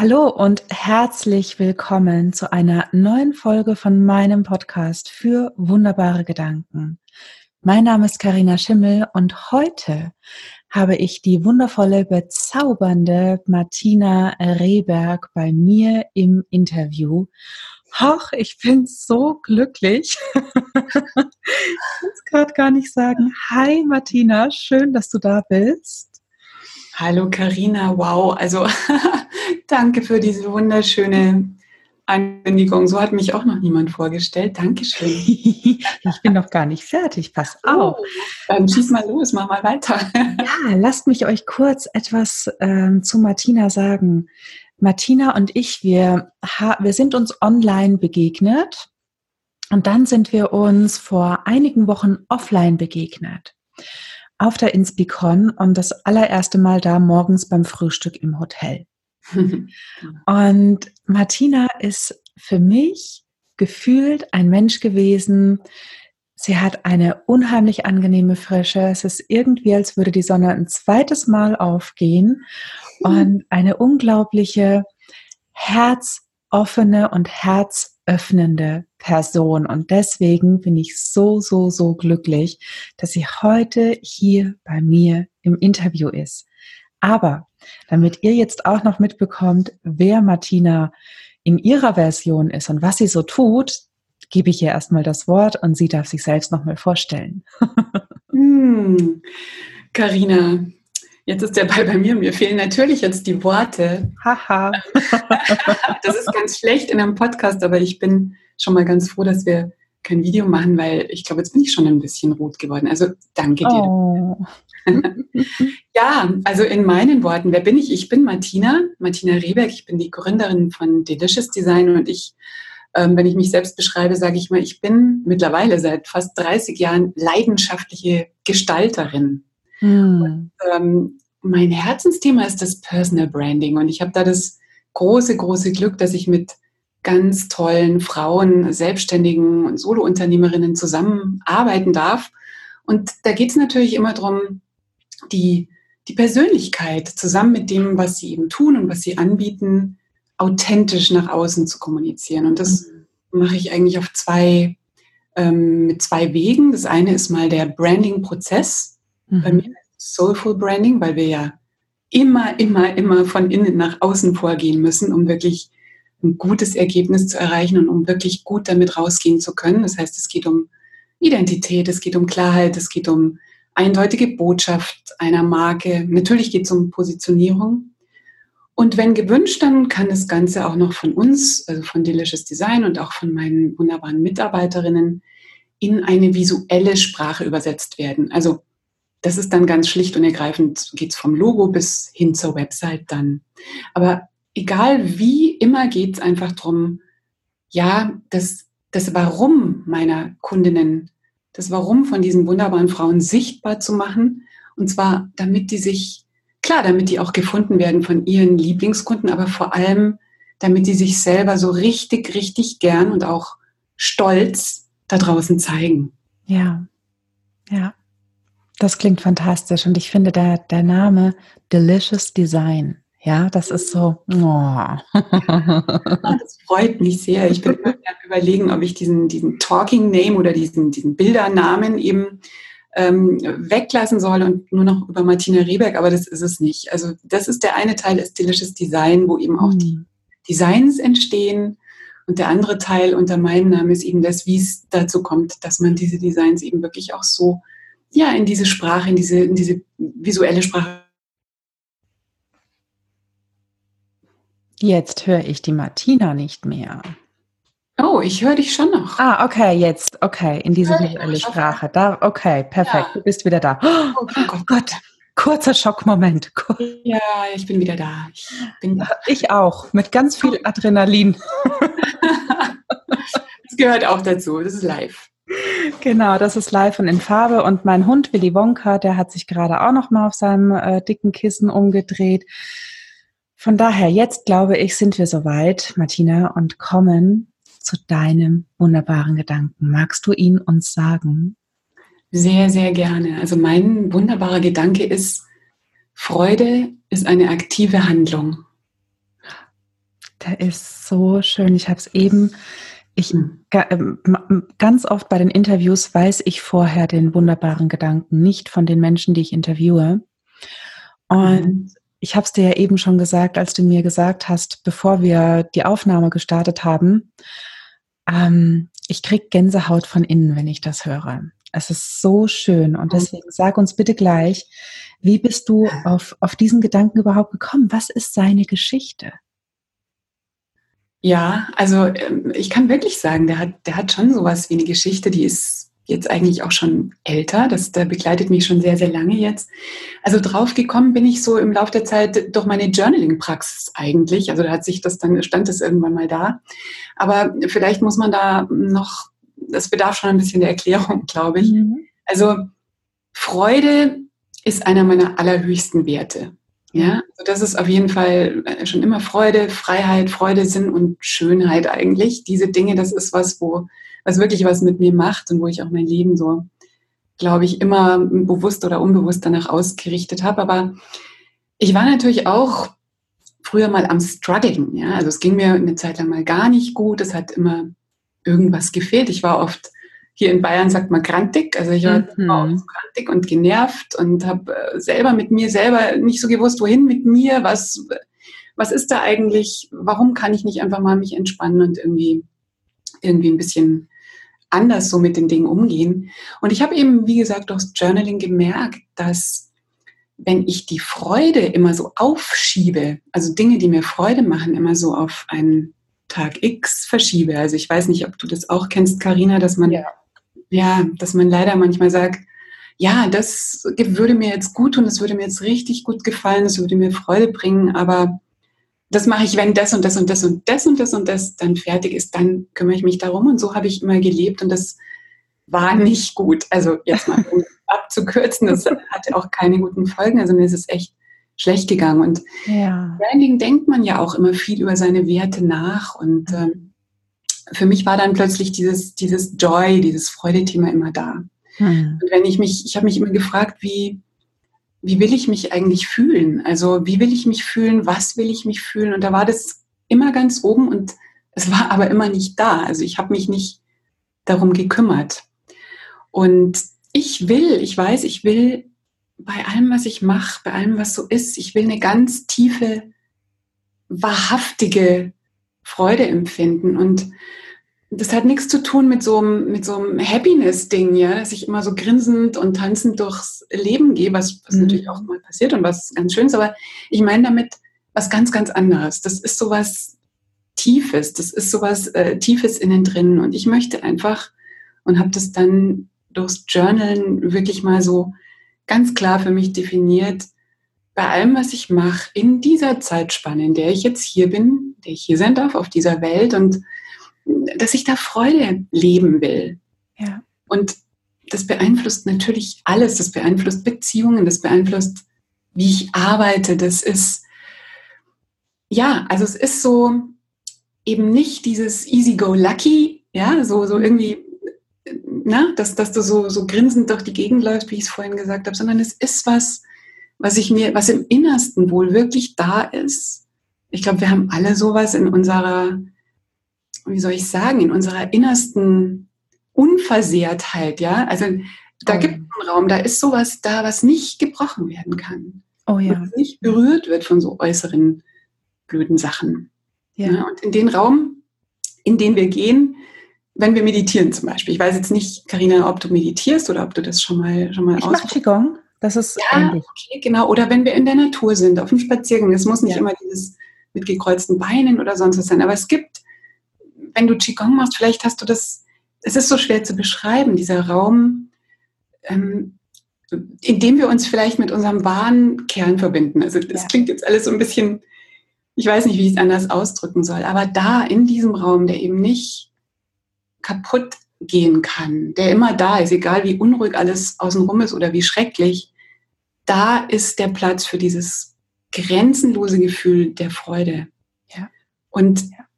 Hallo und herzlich willkommen zu einer neuen Folge von meinem Podcast für wunderbare Gedanken. Mein Name ist Karina Schimmel und heute habe ich die wundervolle, bezaubernde Martina Rehberg bei mir im Interview. Ach, ich bin so glücklich. ich kann es gerade gar nicht sagen. Hi Martina, schön, dass du da bist. Hallo Karina, wow, also danke für diese wunderschöne Ankündigung. So hat mich auch noch niemand vorgestellt. Dankeschön. ich bin noch gar nicht fertig. Pass oh, auf. Oh, dann schieß mal los, mach mal weiter. ja, lasst mich euch kurz etwas ähm, zu Martina sagen. Martina und ich, wir, wir sind uns online begegnet und dann sind wir uns vor einigen Wochen offline begegnet auf der Inspicon und das allererste Mal da morgens beim Frühstück im Hotel. und Martina ist für mich gefühlt ein Mensch gewesen. Sie hat eine unheimlich angenehme Frische. Es ist irgendwie, als würde die Sonne ein zweites Mal aufgehen und eine unglaubliche herzoffene und herzöffnende Person. Und deswegen bin ich so, so, so glücklich, dass sie heute hier bei mir im Interview ist. Aber damit ihr jetzt auch noch mitbekommt, wer Martina in ihrer Version ist und was sie so tut, gebe ich ihr erstmal das Wort und sie darf sich selbst nochmal vorstellen. hm. Jetzt ist der Ball bei mir. Mir fehlen natürlich jetzt die Worte. Haha. das ist ganz schlecht in einem Podcast, aber ich bin schon mal ganz froh, dass wir kein Video machen, weil ich glaube, jetzt bin ich schon ein bisschen rot geworden. Also danke dir. Oh. ja, also in meinen Worten, wer bin ich? Ich bin Martina, Martina Rehberg. Ich bin die Gründerin von Delicious Design und ich, ähm, wenn ich mich selbst beschreibe, sage ich mal, ich bin mittlerweile seit fast 30 Jahren leidenschaftliche Gestalterin. Hm. Und, ähm, mein Herzensthema ist das Personal Branding und ich habe da das große, große Glück, dass ich mit ganz tollen Frauen, Selbstständigen und Solounternehmerinnen zusammenarbeiten darf. Und da geht es natürlich immer darum, die, die Persönlichkeit zusammen mit dem, was sie eben tun und was sie anbieten, authentisch nach außen zu kommunizieren. Und das mhm. mache ich eigentlich auf zwei, ähm, mit zwei Wegen. Das eine ist mal der Branding-Prozess, Mhm. Bei mir Soulful Branding, weil wir ja immer, immer, immer von innen nach außen vorgehen müssen, um wirklich ein gutes Ergebnis zu erreichen und um wirklich gut damit rausgehen zu können. Das heißt, es geht um Identität, es geht um Klarheit, es geht um eindeutige Botschaft einer Marke. Natürlich geht es um Positionierung. Und wenn gewünscht, dann kann das Ganze auch noch von uns, also von Delicious Design und auch von meinen wunderbaren Mitarbeiterinnen in eine visuelle Sprache übersetzt werden. Also das ist dann ganz schlicht und ergreifend, geht es vom Logo bis hin zur Website dann. Aber egal wie, immer geht es einfach darum, ja, das, das Warum meiner Kundinnen, das Warum von diesen wunderbaren Frauen sichtbar zu machen. Und zwar, damit die sich, klar, damit die auch gefunden werden von ihren Lieblingskunden, aber vor allem, damit die sich selber so richtig, richtig gern und auch stolz da draußen zeigen. Ja, ja. Das klingt fantastisch und ich finde der, der Name Delicious Design, ja, das ist so. Oh. das freut mich sehr. Ich bin immer überlegen, ob ich diesen, diesen Talking Name oder diesen, diesen Bildernamen eben ähm, weglassen soll und nur noch über Martina Rehberg, aber das ist es nicht. Also das ist der eine Teil ist Delicious Design, wo eben auch die mhm. Designs entstehen. Und der andere Teil unter meinem Namen ist eben das, wie es dazu kommt, dass man diese Designs eben wirklich auch so ja, in diese Sprache, in diese, in diese visuelle Sprache. Jetzt höre ich die Martina nicht mehr. Oh, ich höre dich schon noch. Ah, okay, jetzt, okay, in diese visuelle Sprache. Da, okay, perfekt, ja. du bist wieder da. Oh, oh Gott. Gott. kurzer Schockmoment. Ja, ich bin wieder da. Ich, bin da. ich auch, mit ganz viel Adrenalin. das gehört auch dazu, das ist live. Genau, das ist live und in Farbe. Und mein Hund Willy Wonka, der hat sich gerade auch noch mal auf seinem äh, dicken Kissen umgedreht. Von daher, jetzt glaube ich, sind wir soweit, Martina, und kommen zu deinem wunderbaren Gedanken. Magst du ihn uns sagen? Sehr, sehr gerne. Also mein wunderbarer Gedanke ist, Freude ist eine aktive Handlung. Der ist so schön. Ich habe es eben, ich hm. ähm, ganz oft bei den Interviews weiß ich vorher den wunderbaren Gedanken nicht von den Menschen, die ich interviewe. Und mhm. ich habe es dir ja eben schon gesagt, als du mir gesagt hast, bevor wir die Aufnahme gestartet haben, ähm, ich krieg Gänsehaut von innen, wenn ich das höre. Es ist so schön und mhm. deswegen sag uns bitte gleich, wie bist du auf, auf diesen Gedanken überhaupt gekommen? Was ist seine Geschichte? Ja, also ähm, ich kann wirklich sagen, der hat, der hat schon sowas wie eine Geschichte, die ist jetzt eigentlich auch schon älter. Das der begleitet mich schon sehr, sehr lange jetzt. Also drauf gekommen bin ich so im Laufe der Zeit durch meine Journaling-Praxis eigentlich. Also da hat sich das dann, stand das irgendwann mal da. Aber vielleicht muss man da noch, das bedarf schon ein bisschen der Erklärung, glaube ich. Mhm. Also Freude ist einer meiner allerhöchsten Werte. Ja, also das ist auf jeden Fall äh, schon immer Freude, Freiheit, Freude, Sinn und Schönheit eigentlich. Diese Dinge, das ist was, wo, was wirklich was mit mir macht und wo ich auch mein Leben so, glaube ich, immer bewusst oder unbewusst danach ausgerichtet habe. Aber ich war natürlich auch früher mal am struggeln. Ja, also es ging mir eine Zeit lang mal gar nicht gut. Es hat immer irgendwas gefehlt. Ich war oft hier in Bayern sagt man grantig. Also ich war mhm. grantig und genervt und habe äh, selber mit mir selber nicht so gewusst, wohin mit mir, was, was ist da eigentlich, warum kann ich nicht einfach mal mich entspannen und irgendwie, irgendwie ein bisschen anders so mit den Dingen umgehen. Und ich habe eben, wie gesagt, durchs Journaling gemerkt, dass wenn ich die Freude immer so aufschiebe, also Dinge, die mir Freude machen, immer so auf einen Tag X verschiebe. Also ich weiß nicht, ob du das auch kennst, Karina, dass man ja ja, dass man leider manchmal sagt, ja, das würde mir jetzt gut tun, das würde mir jetzt richtig gut gefallen, das würde mir Freude bringen, aber das mache ich, wenn das und das und das und das und das und das dann fertig ist, dann kümmere ich mich darum und so habe ich immer gelebt und das war nicht gut. Also jetzt mal um abzukürzen, das hatte auch keine guten Folgen, also mir ist es echt schlecht gegangen und ja. Branding denkt man ja auch immer viel über seine Werte nach und ähm, für mich war dann plötzlich dieses, dieses Joy, dieses Freudethema immer da. Hm. Und wenn ich mich, ich habe mich immer gefragt, wie, wie will ich mich eigentlich fühlen? Also wie will ich mich fühlen? Was will ich mich fühlen? Und da war das immer ganz oben und es war aber immer nicht da. Also ich habe mich nicht darum gekümmert. Und ich will, ich weiß, ich will bei allem, was ich mache, bei allem, was so ist, ich will eine ganz tiefe, wahrhaftige Freude empfinden. Und das hat nichts zu tun mit so einem, mit so einem Happiness-Ding, ja, dass ich immer so grinsend und tanzend durchs Leben gehe, was, was mhm. natürlich auch mal passiert und was ganz schön ist, aber ich meine damit was ganz, ganz anderes. Das ist so was Tiefes, das ist so was äh, Tiefes innen drin und ich möchte einfach und habe das dann durchs Journalen wirklich mal so ganz klar für mich definiert, bei allem, was ich mache, in dieser Zeitspanne, in der ich jetzt hier bin, der ich hier sein darf auf dieser Welt und dass ich da Freude leben will. Ja. Und das beeinflusst natürlich alles. Das beeinflusst Beziehungen, das beeinflusst, wie ich arbeite. Das ist, ja, also es ist so eben nicht dieses easy go lucky, ja, so, so irgendwie, na, dass, dass du so, so grinsend durch die Gegend läufst, wie ich es vorhin gesagt habe, sondern es ist was, was ich mir, was im Innersten wohl wirklich da ist. Ich glaube, wir haben alle sowas in unserer wie soll ich sagen, in unserer innersten Unversehrtheit, ja. Also da oh. gibt es einen Raum, da ist sowas da, was nicht gebrochen werden kann. Oh ja. Was nicht berührt wird von so äußeren blöden Sachen. Ja. ja. Und in den Raum, in den wir gehen, wenn wir meditieren zum Beispiel. Ich weiß jetzt nicht, Karina, ob du meditierst oder ob du das schon mal schon mal Ich mache Qigong. Das ist ja, ähnlich. okay, genau. Oder wenn wir in der Natur sind, auf dem Spaziergang. Es muss nicht ja. immer dieses mit gekreuzten Beinen oder sonst was sein. Aber es gibt wenn du Qigong machst, vielleicht hast du das, es ist so schwer zu beschreiben, dieser Raum, ähm, in dem wir uns vielleicht mit unserem wahren Kern verbinden. Also das ja. klingt jetzt alles so ein bisschen, ich weiß nicht, wie ich es anders ausdrücken soll, aber da in diesem Raum, der eben nicht kaputt gehen kann, der immer da ist, egal wie unruhig alles außenrum ist oder wie schrecklich, da ist der Platz für dieses grenzenlose Gefühl der Freude. Ja. Und ja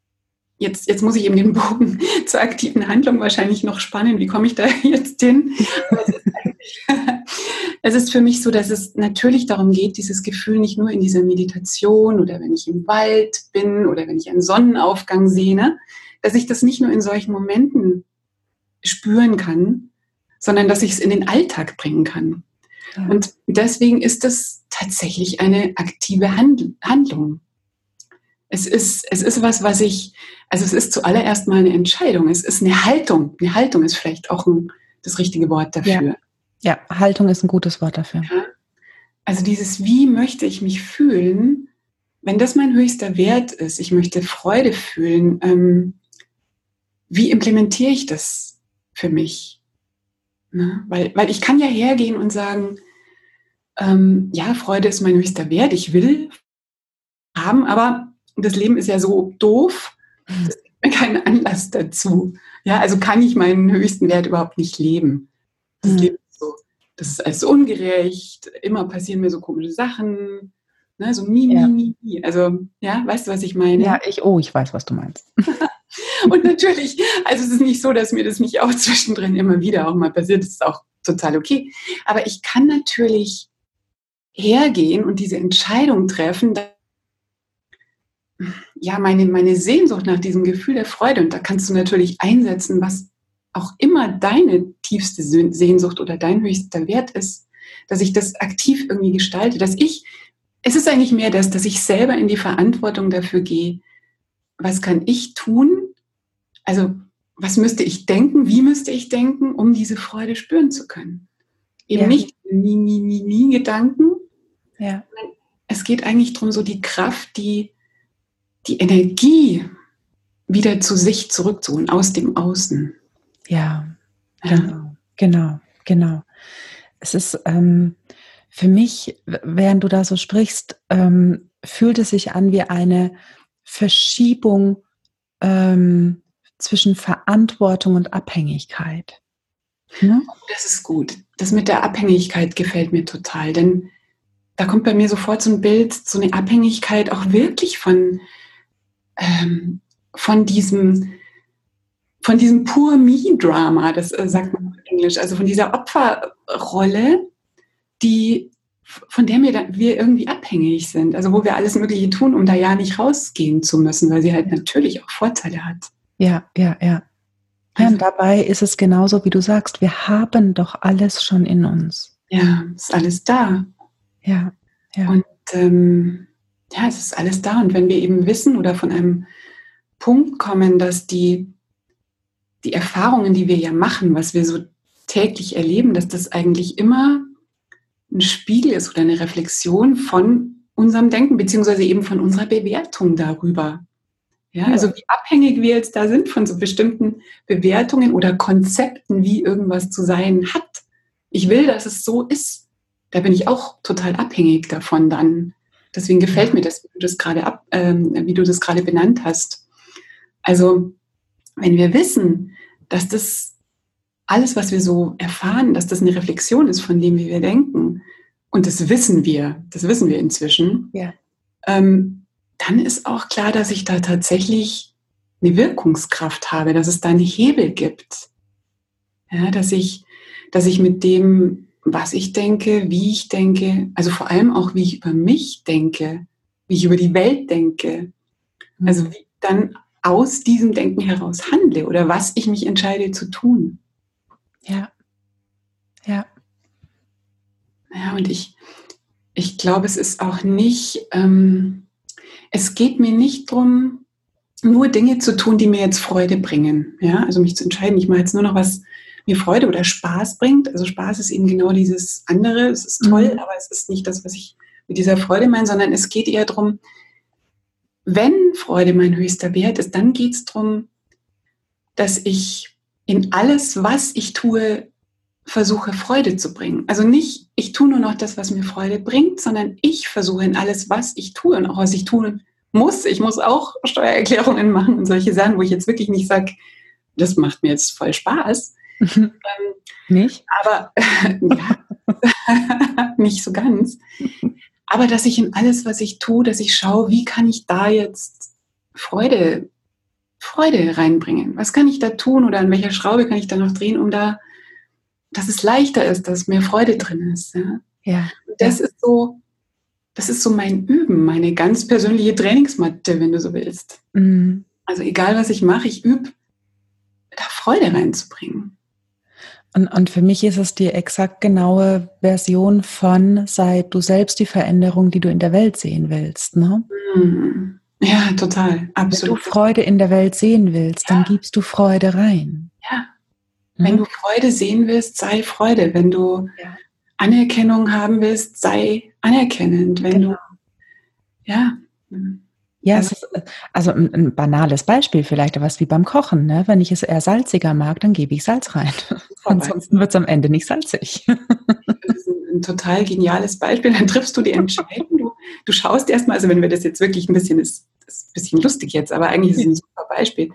jetzt, jetzt muss ich eben den Bogen zur aktiven Handlung wahrscheinlich noch spannen. Wie komme ich da jetzt hin? es ist für mich so, dass es natürlich darum geht, dieses Gefühl nicht nur in dieser Meditation oder wenn ich im Wald bin oder wenn ich einen Sonnenaufgang sehe, ne, dass ich das nicht nur in solchen Momenten spüren kann, sondern dass ich es in den Alltag bringen kann. Ja. Und deswegen ist das tatsächlich eine aktive Handlung. Es ist, es ist was, was ich, also es ist zuallererst mal eine Entscheidung. Es ist eine Haltung. Eine Haltung ist vielleicht auch ein, das richtige Wort dafür. Ja. ja, Haltung ist ein gutes Wort dafür. Ja. Also dieses, wie möchte ich mich fühlen, wenn das mein höchster Wert ist, ich möchte Freude fühlen, ähm, wie implementiere ich das für mich? Ne? Weil, weil ich kann ja hergehen und sagen, ähm, ja, Freude ist mein höchster Wert, ich will haben, aber das Leben ist ja so doof, mhm. das gibt mir keinen Anlass dazu. Ja, also kann ich meinen höchsten Wert überhaupt nicht leben. Das mhm. Leben ist so, das ist alles so ungerecht, immer passieren mir so komische Sachen, ne, so mi, mi, mi, mi. Also, ja, weißt du, was ich meine? Ja, ich, oh, ich weiß, was du meinst. Und natürlich, also es ist nicht so, dass mir das nicht auch zwischendrin immer wieder auch mal passiert. Das ist auch total okay. Aber ich kann natürlich hergehen und diese Entscheidung treffen, ja, meine, meine Sehnsucht nach diesem Gefühl der Freude, und da kannst du natürlich einsetzen, was auch immer deine tiefste Sehnsucht oder dein höchster Wert ist, dass ich das aktiv irgendwie gestalte, dass ich, es ist eigentlich mehr das, dass ich selber in die Verantwortung dafür gehe, was kann ich tun? Also, was müsste ich denken? Wie müsste ich denken, um diese Freude spüren zu können? Eben ja. nicht nie, nie, nie, nie Gedanken. Ja. Es geht eigentlich darum, so die Kraft, die, die Energie wieder zu sich zurückzuholen, aus dem Außen. Ja, genau, genau, genau. Es ist ähm, für mich, während du da so sprichst, ähm, fühlt es sich an wie eine Verschiebung ähm, zwischen Verantwortung und Abhängigkeit. Hm? Das ist gut. Das mit der Abhängigkeit gefällt mir total, denn da kommt bei mir sofort so ein Bild, so eine Abhängigkeit auch wirklich von, ähm, von diesem, von diesem Poor Me-Drama, das äh, sagt man auf Englisch, also von dieser Opferrolle, die von der wir, wir irgendwie abhängig sind. Also wo wir alles Mögliche tun, um da ja nicht rausgehen zu müssen, weil sie halt natürlich auch Vorteile hat. Ja, ja, ja. Ja, und dabei ist es genauso, wie du sagst, wir haben doch alles schon in uns. Ja, ist alles da. Ja, ja. Und ähm, ja, es ist alles da. Und wenn wir eben wissen oder von einem Punkt kommen, dass die, die Erfahrungen, die wir ja machen, was wir so täglich erleben, dass das eigentlich immer ein Spiegel ist oder eine Reflexion von unserem Denken, beziehungsweise eben von unserer Bewertung darüber. Ja, also wie abhängig wir jetzt da sind von so bestimmten Bewertungen oder Konzepten, wie irgendwas zu sein hat. Ich will, dass es so ist. Da bin ich auch total abhängig davon dann. Deswegen gefällt mir das, wie du das gerade ab, ähm, wie du das gerade benannt hast. Also, wenn wir wissen, dass das alles, was wir so erfahren, dass das eine Reflexion ist von dem, wie wir denken, und das wissen wir, das wissen wir inzwischen, ja. ähm, dann ist auch klar, dass ich da tatsächlich eine Wirkungskraft habe, dass es da einen Hebel gibt. Ja, dass ich, dass ich mit dem, was ich denke, wie ich denke, also vor allem auch, wie ich über mich denke, wie ich über die Welt denke, also wie ich dann aus diesem Denken heraus handle oder was ich mich entscheide zu tun. Ja. Ja. Ja, und ich, ich glaube, es ist auch nicht, ähm, es geht mir nicht darum, nur Dinge zu tun, die mir jetzt Freude bringen. Ja, also mich zu entscheiden, ich mache jetzt nur noch was mir Freude oder Spaß bringt. Also Spaß ist eben genau dieses andere. Es ist toll, mhm. aber es ist nicht das, was ich mit dieser Freude meine, sondern es geht eher darum, wenn Freude mein höchster Wert ist, dann geht es darum, dass ich in alles, was ich tue, versuche Freude zu bringen. Also nicht, ich tue nur noch das, was mir Freude bringt, sondern ich versuche in alles, was ich tue und auch was ich tun muss. Ich muss auch Steuererklärungen machen und solche Sachen, wo ich jetzt wirklich nicht sage, das macht mir jetzt voll Spaß. Ähm, nicht? Aber ja, nicht so ganz. Aber dass ich in alles, was ich tue, dass ich schaue, wie kann ich da jetzt Freude Freude reinbringen? Was kann ich da tun oder an welcher Schraube kann ich da noch drehen, um da dass es leichter ist, dass mehr Freude drin ist. Ja. ja. Das ja. ist so, das ist so mein Üben, meine ganz persönliche Trainingsmatte, wenn du so willst. Mhm. Also egal was ich mache, ich übe, da Freude reinzubringen. Und, und für mich ist es die exakt genaue Version von sei du selbst die Veränderung, die du in der Welt sehen willst. Ne? Mhm. Ja, total, absolut. Wenn du Freude in der Welt sehen willst, ja. dann gibst du Freude rein. Ja. Mhm. Wenn du Freude sehen willst, sei Freude. Wenn du ja. Anerkennung haben willst, sei anerkennend. Wenn genau. du, ja. Ja, es ist also ein, ein, banales Beispiel vielleicht, aber es ist wie beim Kochen. Ne? Wenn ich es eher salziger mag, dann gebe ich Salz rein. Ansonsten wird es am Ende nicht salzig. Das ist ein, ein, total geniales Beispiel. Dann triffst du die Entscheidung. Du, du schaust erstmal, also wenn wir das jetzt wirklich ein bisschen, ist, ist ein bisschen lustig jetzt, aber eigentlich ist es ein super Beispiel.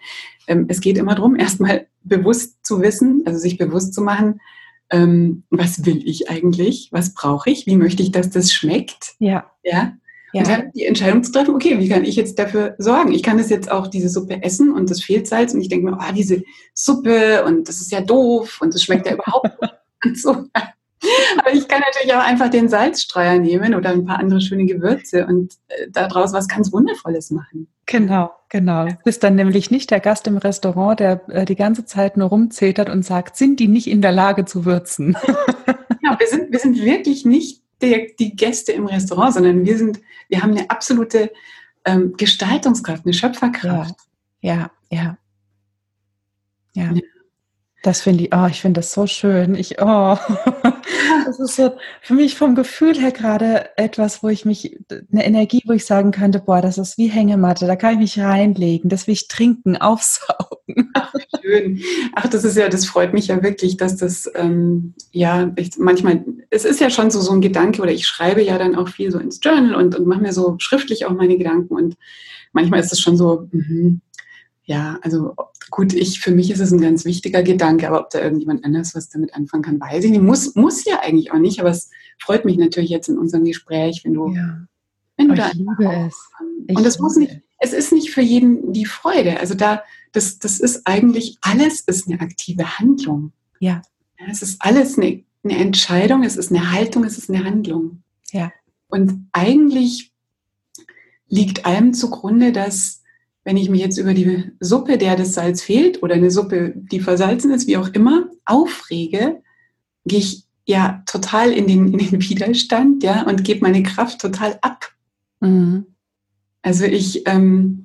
Ähm, es geht immer darum, erstmal bewusst zu wissen, also sich bewusst zu machen, ähm, was will ich eigentlich, was brauche ich, wie möchte ich, dass das schmeckt. Ja. Ja. Ja. Und dann die Entscheidung zu treffen, okay, wie kann ich jetzt dafür sorgen? Ich kann das jetzt auch diese Suppe essen und das fehlt Salz und ich denke mir, oh, diese Suppe und das ist ja doof und das schmeckt ja überhaupt nicht so. Aber ich kann natürlich auch einfach den Salzstreuer nehmen oder ein paar andere schöne Gewürze und äh, daraus was ganz Wundervolles machen. Genau, genau. Du bist dann nämlich nicht der Gast im Restaurant, der äh, die ganze Zeit nur rumzetert und sagt, sind die nicht in der Lage zu würzen? Ja, wir sind, wir sind wirklich nicht die, die Gäste im Restaurant, sondern wir sind, wir haben eine absolute ähm, Gestaltungskraft, eine Schöpferkraft. Ja, ja, ja. ja. Das finde ich, oh, ich finde das so schön. Ich, oh, das ist so für mich vom Gefühl her gerade etwas, wo ich mich, eine Energie, wo ich sagen könnte, boah, das ist wie Hängematte, da kann ich mich reinlegen, das will ich trinken, aufsaugen. Ach, schön. Ach, das ist ja, das freut mich ja wirklich, dass das, ähm, ja, ich, manchmal, es ist ja schon so, so ein Gedanke oder ich schreibe ja dann auch viel so ins Journal und, und mache mir so schriftlich auch meine Gedanken und manchmal ist es schon so, mh, ja, also gut, ich, für mich ist es ein ganz wichtiger Gedanke, aber ob da irgendjemand anders was damit anfangen kann, weiß ich nicht. Muss, muss ja eigentlich auch nicht, aber es freut mich natürlich jetzt in unserem Gespräch, wenn du, ja. wenn du da. Liebe es. Ich und es muss nicht, es ist nicht für jeden die Freude. Also da, das, das ist eigentlich, alles ist eine aktive Handlung. Ja. Es ist alles eine, eine Entscheidung, es ist eine Haltung, es ist eine Handlung. Ja. Und eigentlich liegt allem zugrunde, dass wenn ich mich jetzt über die Suppe, der das Salz fehlt, oder eine Suppe, die versalzen ist, wie auch immer, aufrege, gehe ich ja total in den, in den Widerstand, ja, und gebe meine Kraft total ab. Mhm. Also ich, ähm,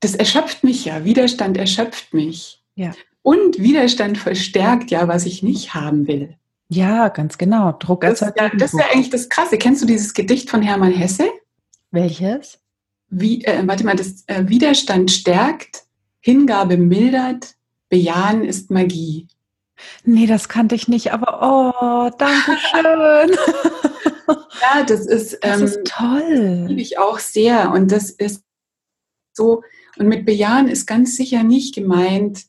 das erschöpft mich ja. Widerstand erschöpft mich. Ja. Und Widerstand verstärkt ja, was ich nicht haben will. Ja, ganz genau. Druck das, ja, das ist ja eigentlich das Krasse. Kennst du dieses Gedicht von Hermann Hesse? Welches? Wie, äh, warte mal, das äh, Widerstand stärkt, Hingabe mildert, Bejahen ist Magie. Nee, das kannte ich nicht, aber oh, danke schön. ja, das ist, das ähm, ist toll. Liebe ich auch sehr. Und das ist so, und mit Bejahen ist ganz sicher nicht gemeint,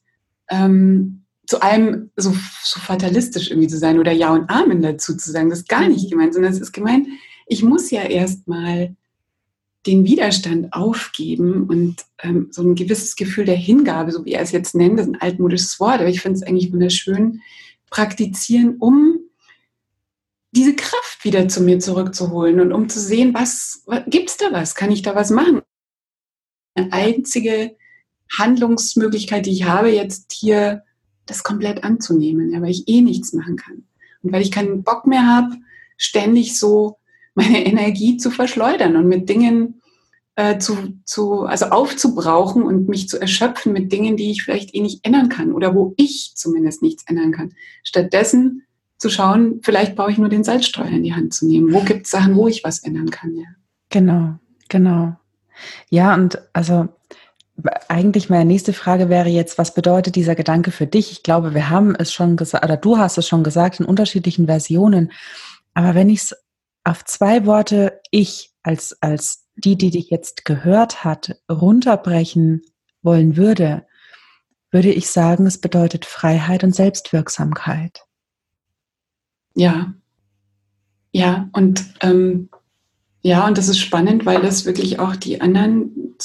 ähm, zu allem so, so fatalistisch irgendwie zu sein oder Ja und Amen dazu zu sagen. Das ist gar nicht mhm. gemeint, sondern es ist gemeint, ich muss ja erstmal den Widerstand aufgeben und ähm, so ein gewisses Gefühl der Hingabe, so wie er es jetzt nennt, das ist ein altmodisches Wort, aber ich finde es eigentlich wunderschön, praktizieren, um diese Kraft wieder zu mir zurückzuholen und um zu sehen, was, was gibt es da was? Kann ich da was machen? Eine einzige Handlungsmöglichkeit, die ich habe, jetzt hier das komplett anzunehmen, ja, weil ich eh nichts machen kann. Und weil ich keinen Bock mehr habe, ständig so meine Energie zu verschleudern und mit Dingen äh, zu, zu, also aufzubrauchen und mich zu erschöpfen mit Dingen, die ich vielleicht eh nicht ändern kann oder wo ich zumindest nichts ändern kann. Stattdessen zu schauen, vielleicht brauche ich nur den Salzstreuer in die Hand zu nehmen. Wo gibt es Sachen, wo ich was ändern kann? Ja. Genau, genau. Ja, und also eigentlich meine nächste Frage wäre jetzt, was bedeutet dieser Gedanke für dich? Ich glaube, wir haben es schon gesagt, oder du hast es schon gesagt in unterschiedlichen Versionen. Aber wenn ich es auf zwei Worte ich als, als die, die dich jetzt gehört hat, runterbrechen wollen würde, würde ich sagen, es bedeutet Freiheit und Selbstwirksamkeit. Ja, ja, und ähm, ja, und das ist spannend, weil das wirklich auch die anderen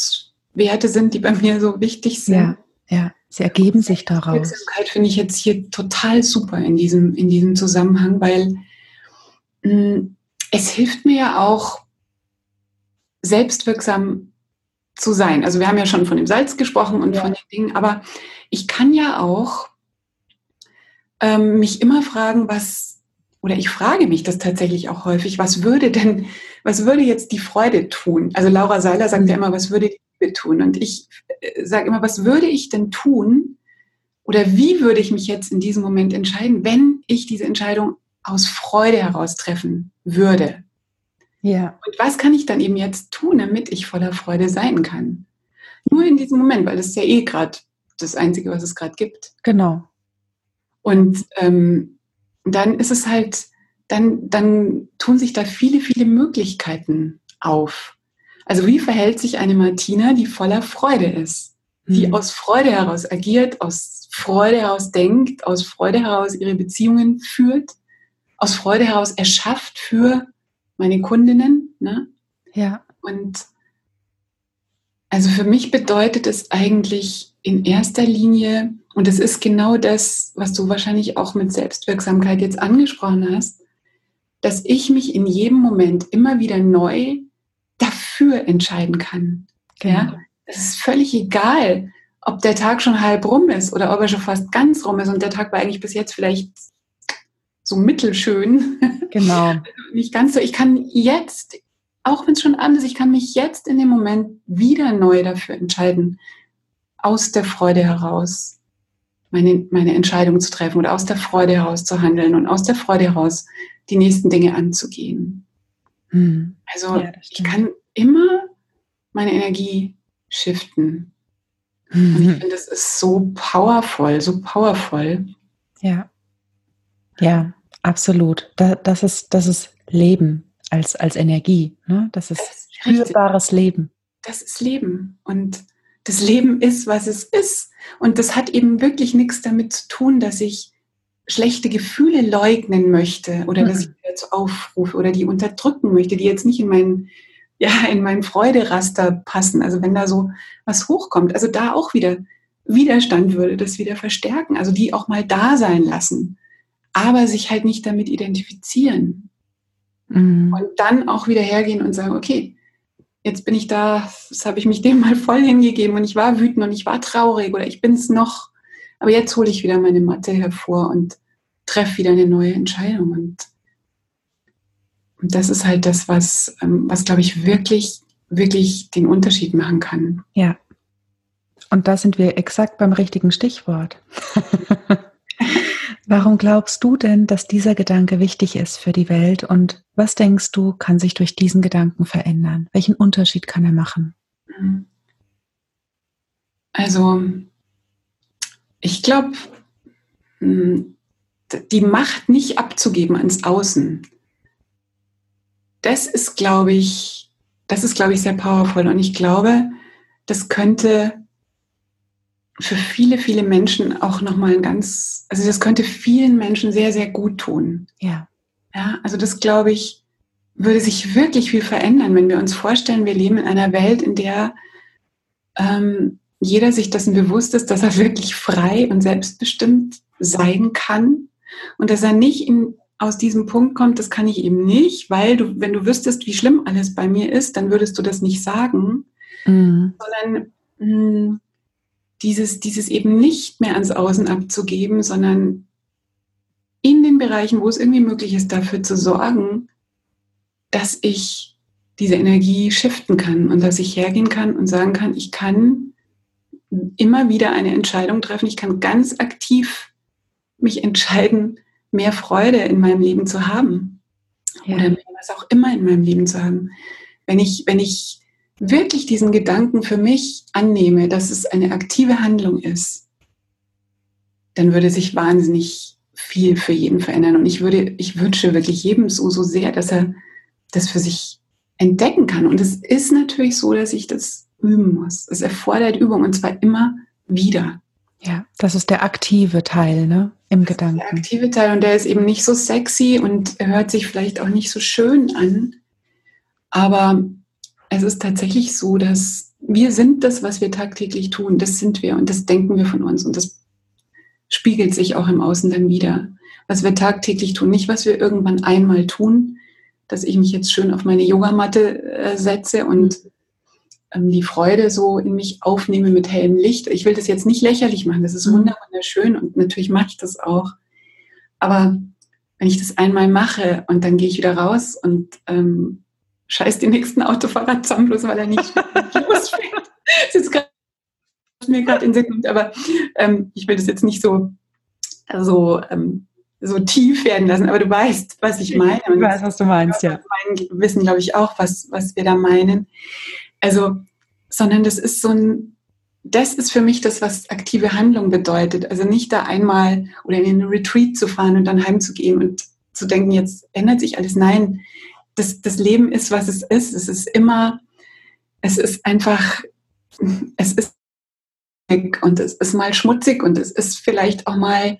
Werte sind, die bei mir so wichtig sind. Ja, ja. Sie ergeben sich daraus. Wirksamkeit finde ich jetzt hier total super in diesem, in diesem Zusammenhang, weil mh, mm, es hilft mir ja auch, selbstwirksam zu sein. Also wir haben ja schon von dem Salz gesprochen und ja. von den Dingen, aber ich kann ja auch ähm, mich immer fragen, was, oder ich frage mich das tatsächlich auch häufig, was würde denn, was würde jetzt die Freude tun? Also Laura Seiler sagt ja mhm. immer, was würde die Liebe tun? Und ich äh, sage immer, was würde ich denn tun? Oder wie würde ich mich jetzt in diesem Moment entscheiden, wenn ich diese Entscheidung aus Freude heraus treffen würde? Ja. Und was kann ich dann eben jetzt tun, damit ich voller Freude sein kann? Nur in diesem Moment, weil das ist ja eh gerade das Einzige, was es gerade gibt. Genau. Und ähm, dann ist es halt, dann, dann tun sich da viele, viele Möglichkeiten auf. Also wie verhält sich eine Martina, die voller Freude ist, die mhm. aus Freude heraus agiert, aus Freude heraus denkt, aus Freude heraus ihre Beziehungen führt, aus Freude heraus erschafft für meine Kundinnen. Ne? Ja. Und also für mich bedeutet es eigentlich in erster Linie, und es ist genau das, was du wahrscheinlich auch mit Selbstwirksamkeit jetzt angesprochen hast, dass ich mich in jedem Moment immer wieder neu dafür entscheiden kann. Genau. Ja? Es ist völlig egal, ob der Tag schon halb rum ist oder ob er schon fast ganz rum ist und der Tag war eigentlich bis jetzt vielleicht so mittelschön. Genau. Nicht ganz so. Ich kann jetzt, auch wenn es schon anders ist, ich kann mich jetzt in dem Moment wieder neu dafür entscheiden, aus der Freude heraus meine, meine Entscheidung zu treffen oder aus der Freude heraus zu handeln und aus der Freude heraus die nächsten Dinge anzugehen. Hm. Also ja, ich kann immer meine Energie shiften. Mhm. Und ich finde, das ist so powerful, so powerful. Ja. Ja, absolut. das, ist, das ist Leben als, als Energie. Ne? Das ist, das ist spürbares Leben. Das ist Leben. Und das Leben ist, was es ist. Und das hat eben wirklich nichts damit zu tun, dass ich schlechte Gefühle leugnen möchte oder mhm. dass ich dazu aufrufe oder die unterdrücken möchte, die jetzt nicht in meinen ja, in meinen Freuderaster passen. Also wenn da so was hochkommt, also da auch wieder Widerstand würde das wieder verstärken, also die auch mal da sein lassen aber sich halt nicht damit identifizieren. Mhm. Und dann auch wieder hergehen und sagen, okay, jetzt bin ich da, das habe ich mich dem mal voll hingegeben und ich war wütend und ich war traurig oder ich bin es noch, aber jetzt hole ich wieder meine Matte hervor und treffe wieder eine neue Entscheidung. Und, und das ist halt das, was, ähm, was glaube ich, wirklich, wirklich den Unterschied machen kann. Ja. Und da sind wir exakt beim richtigen Stichwort. Warum glaubst du denn, dass dieser Gedanke wichtig ist für die Welt und was denkst du, kann sich durch diesen Gedanken verändern? Welchen Unterschied kann er machen? Also, ich glaube, hm, die Macht nicht abzugeben ans Außen, das ist, glaube ich, das ist, glaube ich, sehr powerful. Und ich glaube, das könnte für viele, viele Menschen auch nochmal ein ganz, also das könnte vielen Menschen sehr, sehr gut tun. Ja. Ja, also das glaube ich, würde sich wirklich viel verändern, wenn wir uns vorstellen, wir leben in einer Welt, in der ähm, jeder sich dessen bewusst ist, dass er wirklich frei und selbstbestimmt sein kann und dass er nicht in, aus diesem Punkt kommt, das kann ich eben nicht, weil du, wenn du wüsstest, wie schlimm alles bei mir ist, dann würdest du das nicht sagen, mhm. sondern mh, hm, dieses, dieses eben nicht mehr ans Außen abzugeben, sondern in den Bereichen, wo es irgendwie möglich ist, dafür zu sorgen, dass ich diese Energie shiften kann und dass ich hergehen kann und sagen kann, ich kann immer wieder eine Entscheidung treffen, ich kann ganz aktiv mich entscheiden, mehr Freude in meinem Leben zu haben ja. oder was auch immer in meinem Leben zu haben. Wenn ich, wenn ich wirklich diesen Gedanken für mich annehme, dass es eine aktive Handlung ist, dann würde sich wahnsinnig viel für jeden verändern. Und ich würde, ich wünsche wirklich jedem so, so sehr, dass er das für sich entdecken kann. Und es ist natürlich so, dass ich das üben muss. Es erfordert Übung und zwar immer wieder. Ja, das ist der aktive Teil, ne? Im das Gedanken. der aktive Teil und der ist eben nicht so sexy und hört sich vielleicht auch nicht so schön an. Aber es ist tatsächlich so, dass wir sind das, was wir tagtäglich tun. Das sind wir und das denken wir von uns und das spiegelt sich auch im Außen dann wieder. Was wir tagtäglich tun, nicht was wir irgendwann einmal tun, dass ich mich jetzt schön auf meine Yogamatte äh, setze und ähm, die Freude so in mich aufnehme mit hellem Licht. Ich will das jetzt nicht lächerlich machen, das ist mhm. wunderschön und natürlich mache ich das auch. Aber wenn ich das einmal mache und dann gehe ich wieder raus und ähm, scheiß den nächsten Autofahrer zusammen, bloß weil er nicht losfährt. Das ist grad, mir gerade in Sinn kommt, aber ähm, ich will das jetzt nicht so, so, ähm, so tief werden lassen, aber du weißt, was ich meine. Ich weiß, was du meinst, ja. Wir wissen, glaube ich, auch, was, was wir da meinen. Also, sondern das ist so ein, das ist für mich das, was aktive Handlung bedeutet. Also nicht da einmal oder in einen Retreat zu fahren und dann heimzugehen und zu denken, jetzt ändert sich alles. Nein, das, das Leben ist, was es ist. Es ist immer, es ist einfach, es ist und es ist mal schmutzig und es ist vielleicht auch mal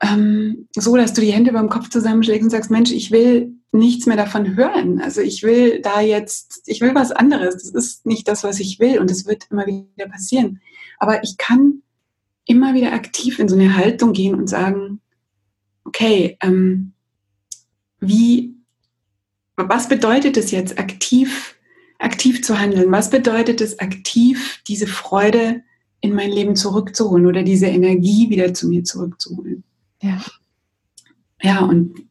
ähm, so, dass du die Hände beim Kopf zusammenschlägst und sagst, Mensch, ich will nichts mehr davon hören. Also ich will da jetzt, ich will was anderes. Das ist nicht das, was ich will und es wird immer wieder passieren. Aber ich kann immer wieder aktiv in so eine Haltung gehen und sagen, okay, ähm, wie, was bedeutet es jetzt, aktiv, aktiv zu handeln? Was bedeutet es, aktiv diese Freude in mein Leben zurückzuholen oder diese Energie wieder zu mir zurückzuholen? Ja. Ja, und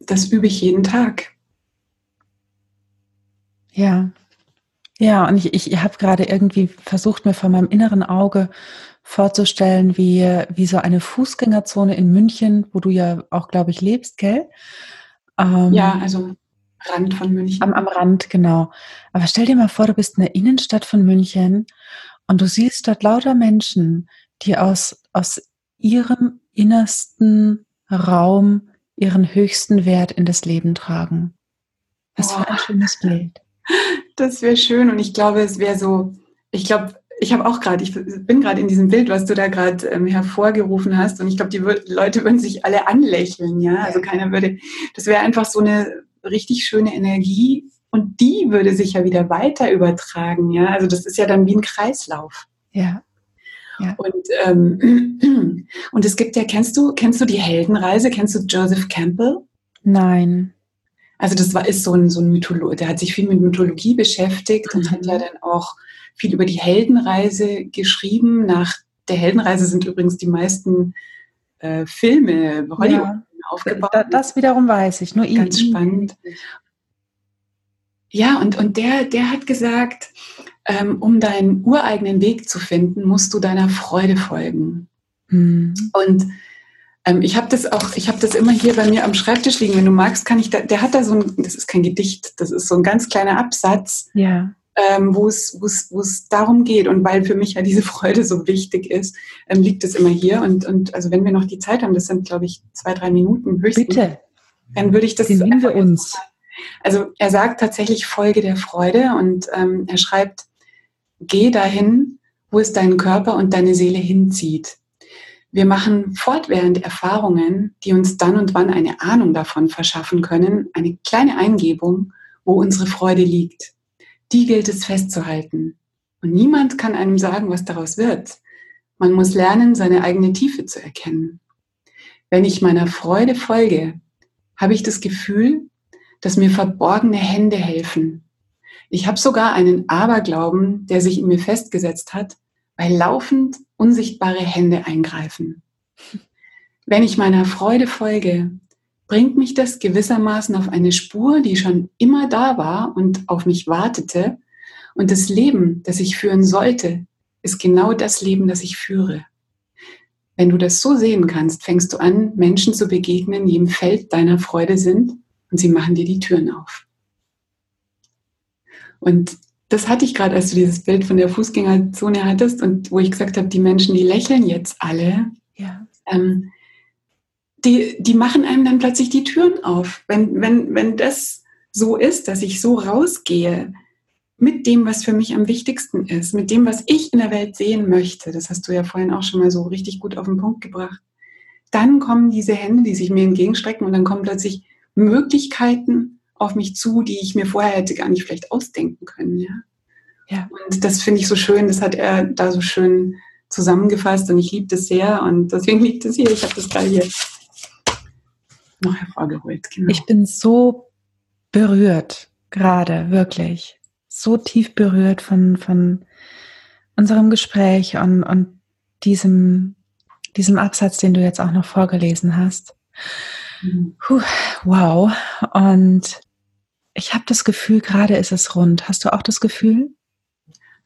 das übe ich jeden Tag. Ja. Ja, und ich, ich habe gerade irgendwie versucht, mir vor meinem inneren Auge vorzustellen, wie, wie so eine Fußgängerzone in München, wo du ja auch, glaube ich, lebst, gell? Ähm, ja, also Rand von München. Am, am Rand, genau. Aber stell dir mal vor, du bist in der Innenstadt von München und du siehst dort lauter Menschen, die aus, aus ihrem innersten Raum ihren höchsten Wert in das Leben tragen. Was für ein schönes Bild. Das wäre schön und ich glaube, es wäre so, ich glaube, ich habe auch gerade, ich bin gerade in diesem Bild, was du da gerade ähm, hervorgerufen hast und ich glaube, die Leute würden sich alle anlächeln, ja, also keiner würde, das wäre einfach so eine richtig schöne Energie und die würde sich ja wieder weiter übertragen, ja, also das ist ja dann wie ein Kreislauf. Ja. Ja. Und, ähm, und es gibt ja, kennst du, kennst du die Heldenreise? Kennst du Joseph Campbell? Nein. Also das war, ist so ein, so ein Mythologe, der hat sich viel mit Mythologie beschäftigt mhm. und hat ja dann auch viel über die Heldenreise geschrieben. Nach der Heldenreise sind übrigens die meisten äh, Filme Hollywood ja, aufgebaut. Da, das wiederum weiß ich, nur ihn. Ganz spannend. Ja, und, und der, der hat gesagt, ähm, um deinen ureigenen Weg zu finden, musst du deiner Freude folgen. Mhm. Und ähm, ich habe das auch, ich habe das immer hier bei mir am Schreibtisch liegen. Wenn du magst, kann ich da, der hat da so ein, das ist kein Gedicht, das ist so ein ganz kleiner Absatz, ja. Ähm, wo es, wo es, wo es darum geht. Und weil für mich ja diese Freude so wichtig ist, ähm, liegt es immer hier. Und, und also wenn wir noch die Zeit haben, das sind, glaube ich, zwei, drei Minuten höchstens. Bitte. Dann würde ich das. Den wir uns. Also er sagt tatsächlich Folge der Freude und ähm, er schreibt, geh dahin, wo es deinen Körper und deine Seele hinzieht. Wir machen fortwährend Erfahrungen, die uns dann und wann eine Ahnung davon verschaffen können, eine kleine Eingebung, wo unsere Freude liegt. Die gilt es festzuhalten. Und niemand kann einem sagen, was daraus wird. Man muss lernen, seine eigene Tiefe zu erkennen. Wenn ich meiner Freude folge, habe ich das Gefühl, dass mir verborgene Hände helfen, ich habe sogar einen Aberglauben, der sich in mir festgesetzt hat, weil laufend unsichtbare Hände eingreifen. Wenn ich meiner Freude folge, bringt mich das gewissermaßen auf eine Spur, die schon immer da war und auf mich wartete. Und das Leben, das ich führen sollte, ist genau das Leben, das ich führe. Wenn du das so sehen kannst, fängst du an, Menschen zu begegnen, die im Feld deiner Freude sind und sie machen dir die Türen auf. Und das hatte ich gerade, als du dieses Bild von der Fußgängerzone hattest und wo ich gesagt habe, die Menschen, die lächeln jetzt alle. Ja. Ähm, die, die machen einem dann plötzlich die Türen auf. Wenn, wenn, wenn das so ist, dass ich so rausgehe mit dem, was für mich am wichtigsten ist, mit dem, was ich in der Welt sehen möchte, das hast du ja vorhin auch schon mal so richtig gut auf den Punkt gebracht, dann kommen diese Hände, die sich mir entgegenstrecken und dann kommen plötzlich Möglichkeiten auf mich zu, die ich mir vorher hätte gar nicht vielleicht ausdenken können. Ja? Ja. Und das finde ich so schön, das hat er da so schön zusammengefasst und ich liebe das sehr und deswegen liegt es hier. Ich habe das gerade hier noch hervorgeholt. Genau. Ich bin so berührt, gerade, wirklich. So tief berührt von, von unserem Gespräch und, und diesem, diesem Absatz, den du jetzt auch noch vorgelesen hast. Mhm. Puh, wow. Und ich habe das Gefühl, gerade ist es rund. Hast du auch das Gefühl?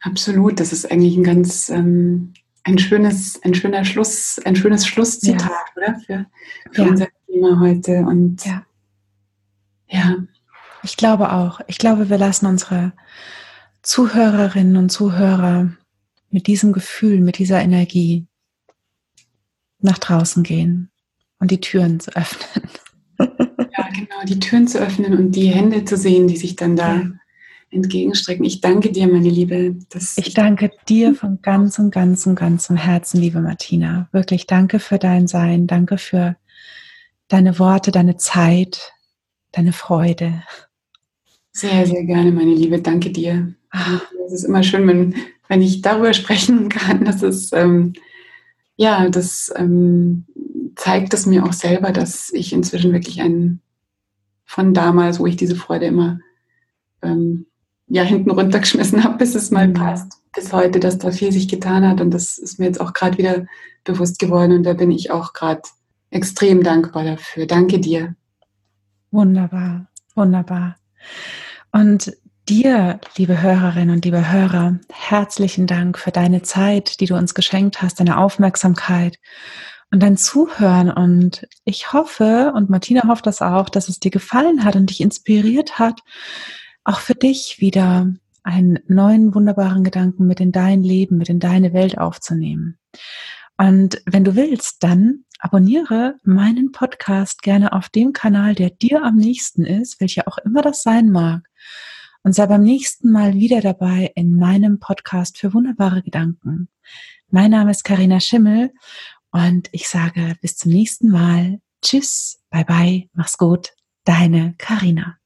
Absolut. Das ist eigentlich ein ganz ähm, ein schönes, ein schöner Schluss, ein schönes Schlusszitat, ja. oder? Für, für ja. unser Thema heute. Und ja. ja. Ich glaube auch. Ich glaube, wir lassen unsere Zuhörerinnen und Zuhörer mit diesem Gefühl, mit dieser Energie nach draußen gehen und die Türen zu öffnen. Ja, genau, die Türen zu öffnen und die Hände zu sehen, die sich dann da ja. entgegenstrecken. Ich danke dir, meine Liebe. ich danke dir von ganzem, ganzem, ganzem Herzen, liebe Martina. Wirklich danke für dein Sein, danke für deine Worte, deine Zeit, deine Freude. Sehr, sehr gerne, meine Liebe. Danke dir. Ah. Es ist immer schön, wenn, wenn ich darüber sprechen kann. Das ist, ähm, ja, das ähm, zeigt es mir auch selber, dass ich inzwischen wirklich ein von damals, wo ich diese Freude immer ähm, ja, hinten runtergeschmissen habe, bis es mal mhm. passt, bis heute, dass da viel sich getan hat. Und das ist mir jetzt auch gerade wieder bewusst geworden. Und da bin ich auch gerade extrem dankbar dafür. Danke dir. Wunderbar, wunderbar. Und dir, liebe Hörerinnen und liebe Hörer, herzlichen Dank für deine Zeit, die du uns geschenkt hast, deine Aufmerksamkeit und dein Zuhören. Und ich hoffe, und Martina hofft das auch, dass es dir gefallen hat und dich inspiriert hat, auch für dich wieder einen neuen wunderbaren Gedanken mit in dein Leben, mit in deine Welt aufzunehmen. Und wenn du willst, dann abonniere meinen Podcast gerne auf dem Kanal, der dir am nächsten ist, welcher auch immer das sein mag. Und sei beim nächsten Mal wieder dabei in meinem Podcast für wunderbare Gedanken. Mein Name ist Karina Schimmel und ich sage bis zum nächsten Mal. Tschüss, bye bye, mach's gut, deine Karina.